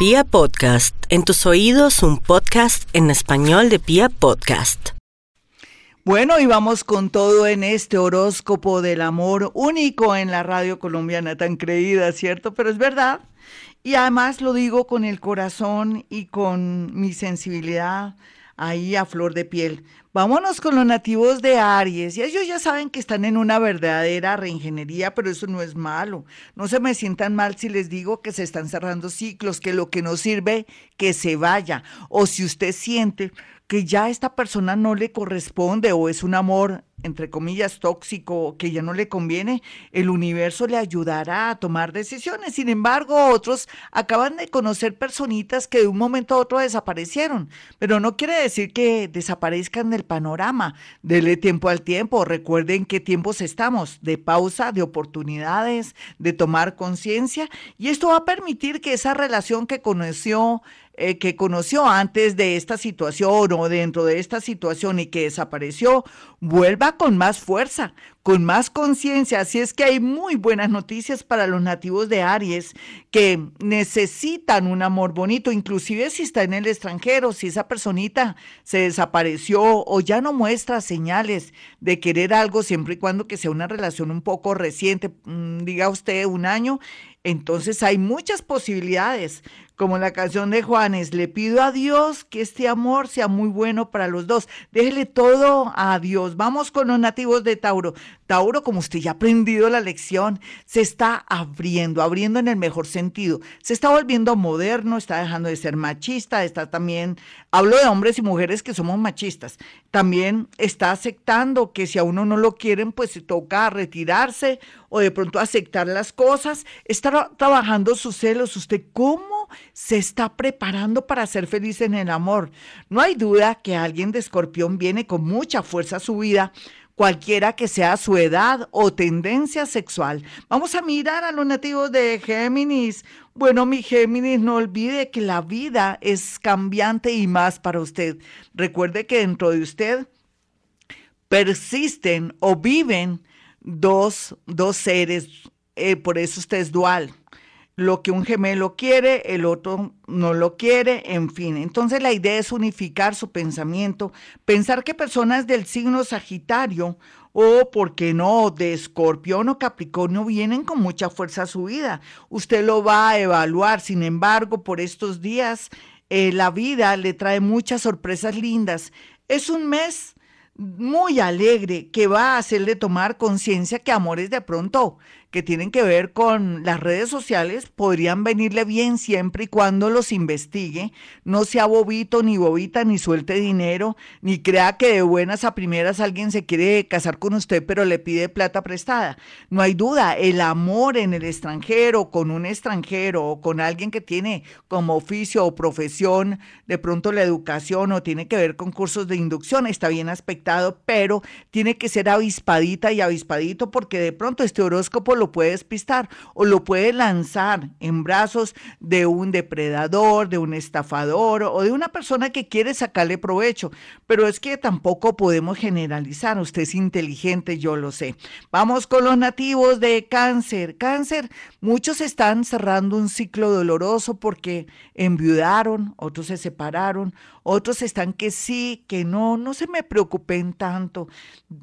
Pia Podcast, en tus oídos un podcast en español de Pia Podcast. Bueno, y vamos con todo en este horóscopo del amor único en la radio colombiana, tan creída, ¿cierto? Pero es verdad. Y además lo digo con el corazón y con mi sensibilidad ahí a flor de piel. Vámonos con los nativos de Aries. Y ellos ya saben que están en una verdadera reingeniería, pero eso no es malo. No se me sientan mal si les digo que se están cerrando ciclos, que lo que no sirve, que se vaya. O si usted siente que ya esta persona no le corresponde o es un amor entre comillas, tóxico que ya no le conviene, el universo le ayudará a tomar decisiones. Sin embargo, otros acaban de conocer personitas que de un momento a otro desaparecieron, pero no quiere decir que desaparezcan del panorama. Dele tiempo al tiempo. Recuerden qué tiempos estamos, de pausa, de oportunidades, de tomar conciencia, y esto va a permitir que esa relación que conoció eh, que conoció antes de esta situación o dentro de esta situación y que desapareció, vuelva con más fuerza, con más conciencia. Así es que hay muy buenas noticias para los nativos de Aries que necesitan un amor bonito, inclusive si está en el extranjero, si esa personita se desapareció o ya no muestra señales de querer algo, siempre y cuando que sea una relación un poco reciente, mm, diga usted un año, entonces hay muchas posibilidades como la canción de Juanes, le pido a Dios que este amor sea muy bueno para los dos. Déjele todo a Dios. Vamos con los nativos de Tauro. Tauro, como usted ya ha aprendido la lección, se está abriendo, abriendo en el mejor sentido. Se está volviendo moderno, está dejando de ser machista, está también, hablo de hombres y mujeres que somos machistas, también está aceptando que si a uno no lo quieren, pues se toca retirarse o de pronto aceptar las cosas. Está trabajando sus celos. ¿Usted cómo se está preparando para ser feliz en el amor? No hay duda que alguien de escorpión viene con mucha fuerza a su vida cualquiera que sea su edad o tendencia sexual. Vamos a mirar a los nativos de Géminis. Bueno, mi Géminis, no olvide que la vida es cambiante y más para usted. Recuerde que dentro de usted persisten o viven dos, dos seres, eh, por eso usted es dual. Lo que un gemelo quiere, el otro no lo quiere, en fin. Entonces la idea es unificar su pensamiento, pensar que personas del signo Sagitario o, ¿por qué no?, de Escorpión o Capricornio vienen con mucha fuerza a su vida. Usted lo va a evaluar, sin embargo, por estos días eh, la vida le trae muchas sorpresas lindas. Es un mes muy alegre que va a hacerle tomar conciencia que amores de pronto que tienen que ver con las redes sociales podrían venirle bien siempre y cuando los investigue, no sea bobito ni bobita, ni suelte dinero, ni crea que de buenas a primeras alguien se quiere casar con usted pero le pide plata prestada. No hay duda, el amor en el extranjero, con un extranjero o con alguien que tiene como oficio o profesión de pronto la educación o tiene que ver con cursos de inducción, está bien aspectado, pero tiene que ser avispadita y avispadito porque de pronto este horóscopo lo puede despistar o lo puede lanzar en brazos de un depredador, de un estafador o de una persona que quiere sacarle provecho. Pero es que tampoco podemos generalizar. Usted es inteligente, yo lo sé. Vamos con los nativos de cáncer. Cáncer, muchos están cerrando un ciclo doloroso porque enviudaron, otros se separaron, otros están que sí, que no, no se me preocupen tanto.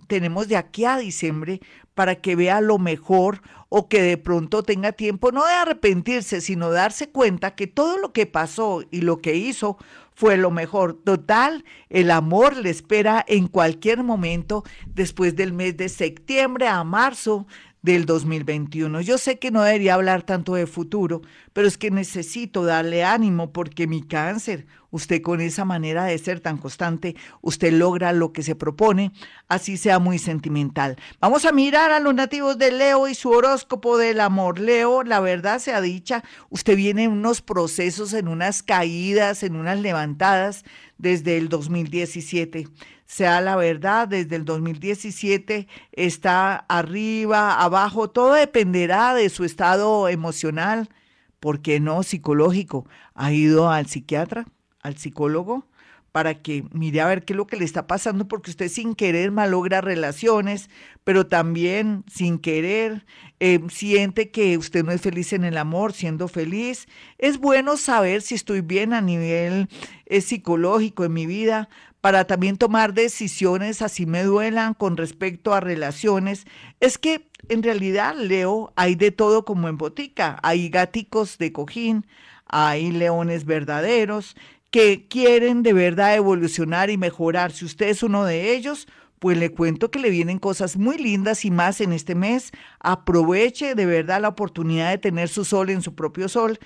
Tenemos de aquí a diciembre para que vea lo mejor o que de pronto tenga tiempo no de arrepentirse, sino darse cuenta que todo lo que pasó y lo que hizo fue lo mejor. Total, el amor le espera en cualquier momento después del mes de septiembre a marzo del 2021. Yo sé que no debería hablar tanto de futuro, pero es que necesito darle ánimo porque mi cáncer, usted con esa manera de ser tan constante, usted logra lo que se propone, así sea muy sentimental. Vamos a mirar a los nativos de Leo y su horóscopo del amor. Leo, la verdad sea dicha, usted viene en unos procesos, en unas caídas, en unas levantadas desde el 2017 sea la verdad, desde el 2017 está arriba, abajo, todo dependerá de su estado emocional, ¿por qué no psicológico? ¿Ha ido al psiquiatra, al psicólogo? para que mire a ver qué es lo que le está pasando, porque usted sin querer malogra relaciones, pero también sin querer eh, siente que usted no es feliz en el amor, siendo feliz. Es bueno saber si estoy bien a nivel eh, psicológico en mi vida, para también tomar decisiones así me duelan con respecto a relaciones. Es que en realidad, Leo, hay de todo como en botica. Hay gáticos de cojín, hay leones verdaderos que quieren de verdad evolucionar y mejorar. Si usted es uno de ellos, pues le cuento que le vienen cosas muy lindas y más en este mes. Aproveche de verdad la oportunidad de tener su sol en su propio sol,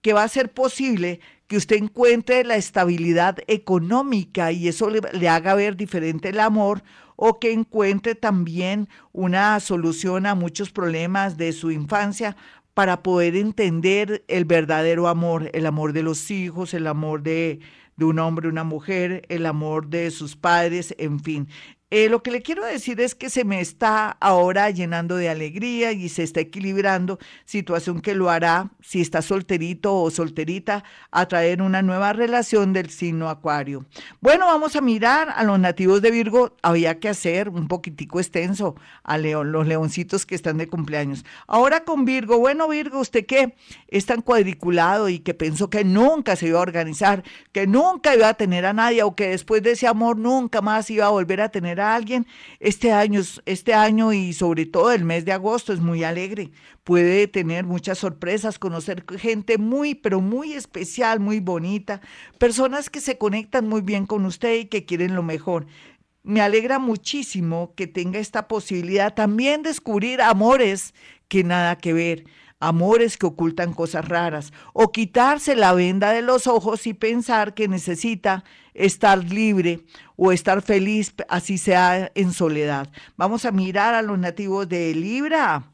que va a ser posible que usted encuentre la estabilidad económica y eso le, haga ver diferente el amor o que encuentre también una solución a muchos problemas de su infancia para poder entender el verdadero amor, el amor de los hijos, el amor de, de un hombre, una mujer, el amor de sus padres, en fin. Eh, lo que le quiero decir es que se me está ahora llenando de alegría y se está equilibrando, situación que lo hará, si está solterito o solterita, a traer una nueva relación del signo acuario. Bueno, vamos a mirar a los nativos de Virgo, había que hacer un poquitico extenso a León, los leoncitos que están de cumpleaños. Ahora con Virgo, bueno Virgo, ¿usted qué? Es tan cuadriculado y que pensó que nunca se iba a organizar, que nunca iba a tener a nadie o que después de ese amor nunca más iba a volver a tener a alguien. Este año, este año y sobre todo el mes de agosto es muy alegre. Puede tener muchas sorpresas, conocer gente muy, pero muy especial, muy bonita, personas que se conectan muy bien con usted y que quieren lo mejor. Me alegra muchísimo que tenga esta posibilidad también descubrir amores que nada que ver amores que ocultan cosas raras, o quitarse la venda de los ojos y pensar que necesita estar libre o estar feliz, así sea en soledad. Vamos a mirar a los nativos de Libra.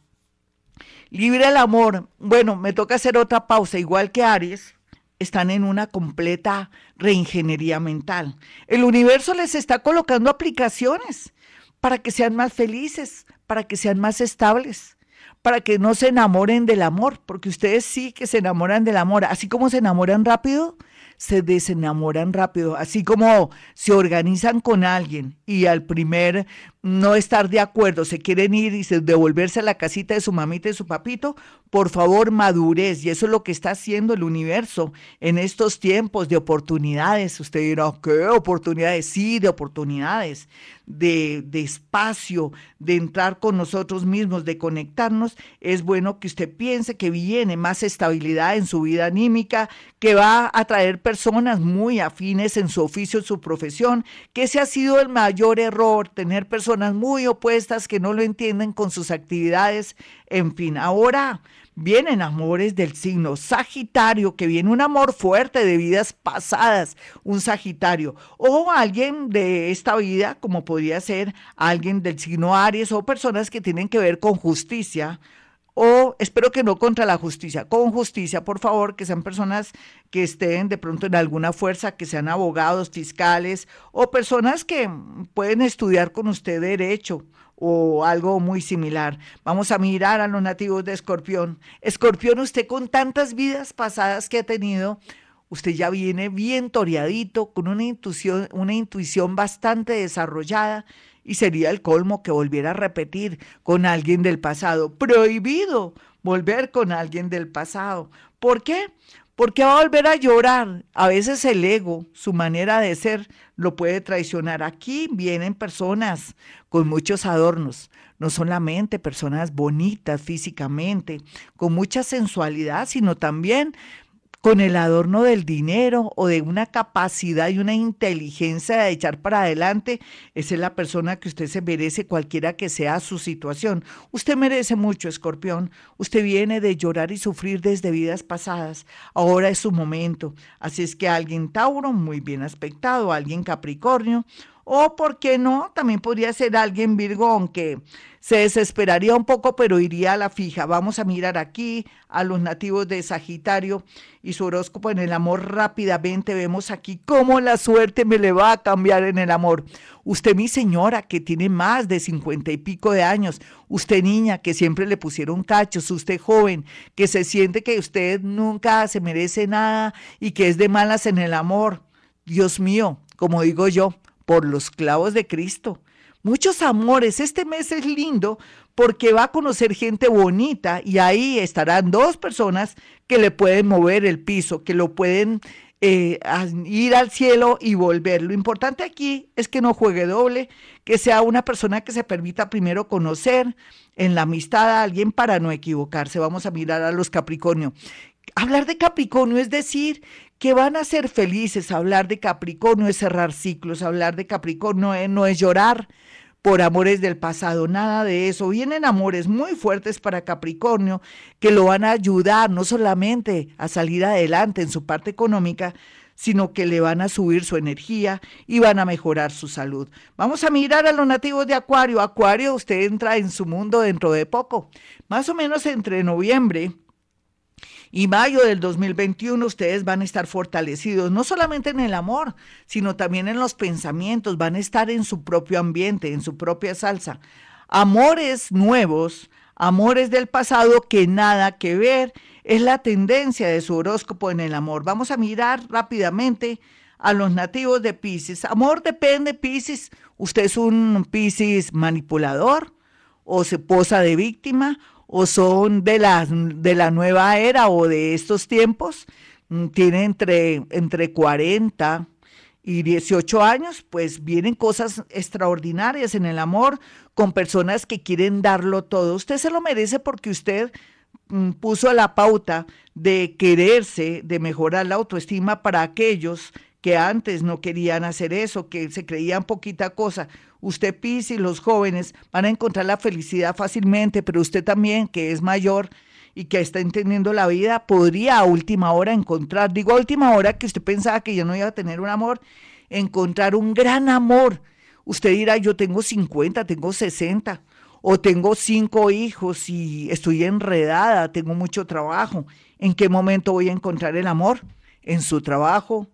Libra el amor. Bueno, me toca hacer otra pausa, igual que Aries. Están en una completa reingeniería mental. El universo les está colocando aplicaciones para que sean más felices, para que sean más estables para que no se enamoren del amor, porque ustedes sí que se enamoran del amor, así como se enamoran rápido, se desenamoran rápido, así como se organizan con alguien y al primer no estar de acuerdo, se quieren ir y se devolverse a la casita de su mamita y su papito, por favor, madurez. Y eso es lo que está haciendo el universo en estos tiempos de oportunidades. Usted dirá, ¿qué oportunidades? Sí, de oportunidades, de, de espacio, de entrar con nosotros mismos, de conectarnos. Es bueno que usted piense que viene más estabilidad en su vida anímica, que va a traer personas muy afines en su oficio, en su profesión, que ese ha sido el mayor error, tener personas personas muy opuestas que no lo entienden con sus actividades, en fin, ahora vienen amores del signo Sagitario, que viene un amor fuerte de vidas pasadas, un Sagitario, o alguien de esta vida, como podría ser alguien del signo Aries, o personas que tienen que ver con justicia, o espero que no contra la justicia, con justicia, por favor, que sean personas que estén de pronto en alguna fuerza, que sean abogados, fiscales o personas que pueden estudiar con usted derecho o algo muy similar. Vamos a mirar a los nativos de Escorpión. Escorpión, usted con tantas vidas pasadas que ha tenido, usted ya viene bien toreadito, con una intuición, una intuición bastante desarrollada y sería el colmo que volviera a repetir con alguien del pasado. Prohibido volver con alguien del pasado. ¿Por qué? Porque va a volver a llorar. A veces el ego, su manera de ser, lo puede traicionar. Aquí vienen personas con muchos adornos, no solamente personas bonitas físicamente, con mucha sensualidad, sino también con el adorno del dinero o de una capacidad y una inteligencia de echar para adelante, esa es la persona que usted se merece, cualquiera que sea su situación. Usted merece mucho, escorpión. Usted viene de llorar y sufrir desde vidas pasadas. Ahora es su momento. Así es que alguien Tauro, muy bien aspectado, alguien Capricornio, o, ¿por qué no? También podría ser alguien Virgo, aunque se desesperaría un poco, pero iría a la fija. Vamos a mirar aquí a los nativos de Sagitario y su horóscopo en el amor rápidamente. Vemos aquí cómo la suerte me le va a cambiar en el amor. Usted, mi señora, que tiene más de cincuenta y pico de años. Usted, niña, que siempre le pusieron cachos. Usted, joven, que se siente que usted nunca se merece nada y que es de malas en el amor. Dios mío, como digo yo, por los clavos de Cristo. Muchos amores. Este mes es lindo porque va a conocer gente bonita y ahí estarán dos personas que le pueden mover el piso, que lo pueden eh, ir al cielo y volver. Lo importante aquí es que no juegue doble, que sea una persona que se permita primero conocer en la amistad a alguien para no equivocarse. Vamos a mirar a los Capricornio. Hablar de Capricornio es decir que van a ser felices. Hablar de Capricornio es cerrar ciclos. Hablar de Capricornio no es llorar por amores del pasado, nada de eso. Vienen amores muy fuertes para Capricornio que lo van a ayudar no solamente a salir adelante en su parte económica, sino que le van a subir su energía y van a mejorar su salud. Vamos a mirar a los nativos de Acuario. Acuario, usted entra en su mundo dentro de poco, más o menos entre noviembre y mayo del 2021 ustedes van a estar fortalecidos, no solamente en el amor, sino también en los pensamientos, van a estar en su propio ambiente, en su propia salsa. Amores nuevos, amores del pasado que nada que ver, es la tendencia de su horóscopo en el amor. Vamos a mirar rápidamente a los nativos de Pisces. Amor depende, Pisces. Usted es un Pisces manipulador o se posa de víctima o son de la, de la nueva era o de estos tiempos, mm, tiene entre, entre 40 y 18 años, pues vienen cosas extraordinarias en el amor con personas que quieren darlo todo. Usted se lo merece porque usted mm, puso la pauta de quererse, de mejorar la autoestima para aquellos que antes no querían hacer eso, que se creían poquita cosa. Usted, Pis, y los jóvenes van a encontrar la felicidad fácilmente, pero usted también, que es mayor y que está entendiendo la vida, podría a última hora encontrar, digo a última hora que usted pensaba que ya no iba a tener un amor, encontrar un gran amor. Usted dirá, yo tengo 50, tengo 60, o tengo cinco hijos y estoy enredada, tengo mucho trabajo. ¿En qué momento voy a encontrar el amor? ¿En su trabajo?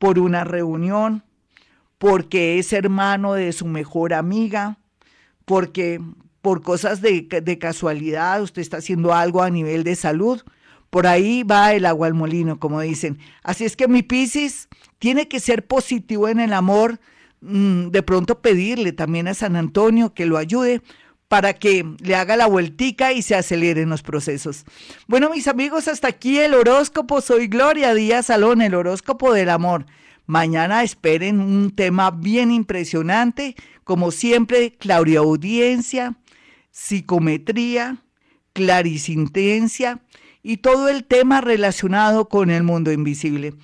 Por una reunión, porque es hermano de su mejor amiga, porque por cosas de, casualidad usted está haciendo algo a nivel de salud. Por ahí va el agua al molino, como dicen. Así es que mi Piscis tiene que ser positivo en el amor, mm, de pronto pedirle también a San Antonio que lo ayude para que le haga la vueltica y se aceleren los procesos. Bueno, mis amigos, hasta aquí el horóscopo. Soy Gloria Díaz Salón, el horóscopo del amor. Mañana esperen un tema bien impresionante, como siempre, clariaudiencia, psicometría, clarisintencia y todo el tema relacionado con el mundo invisible.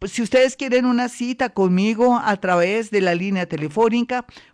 Pues si ustedes quieren una cita conmigo a través de la línea telefónica,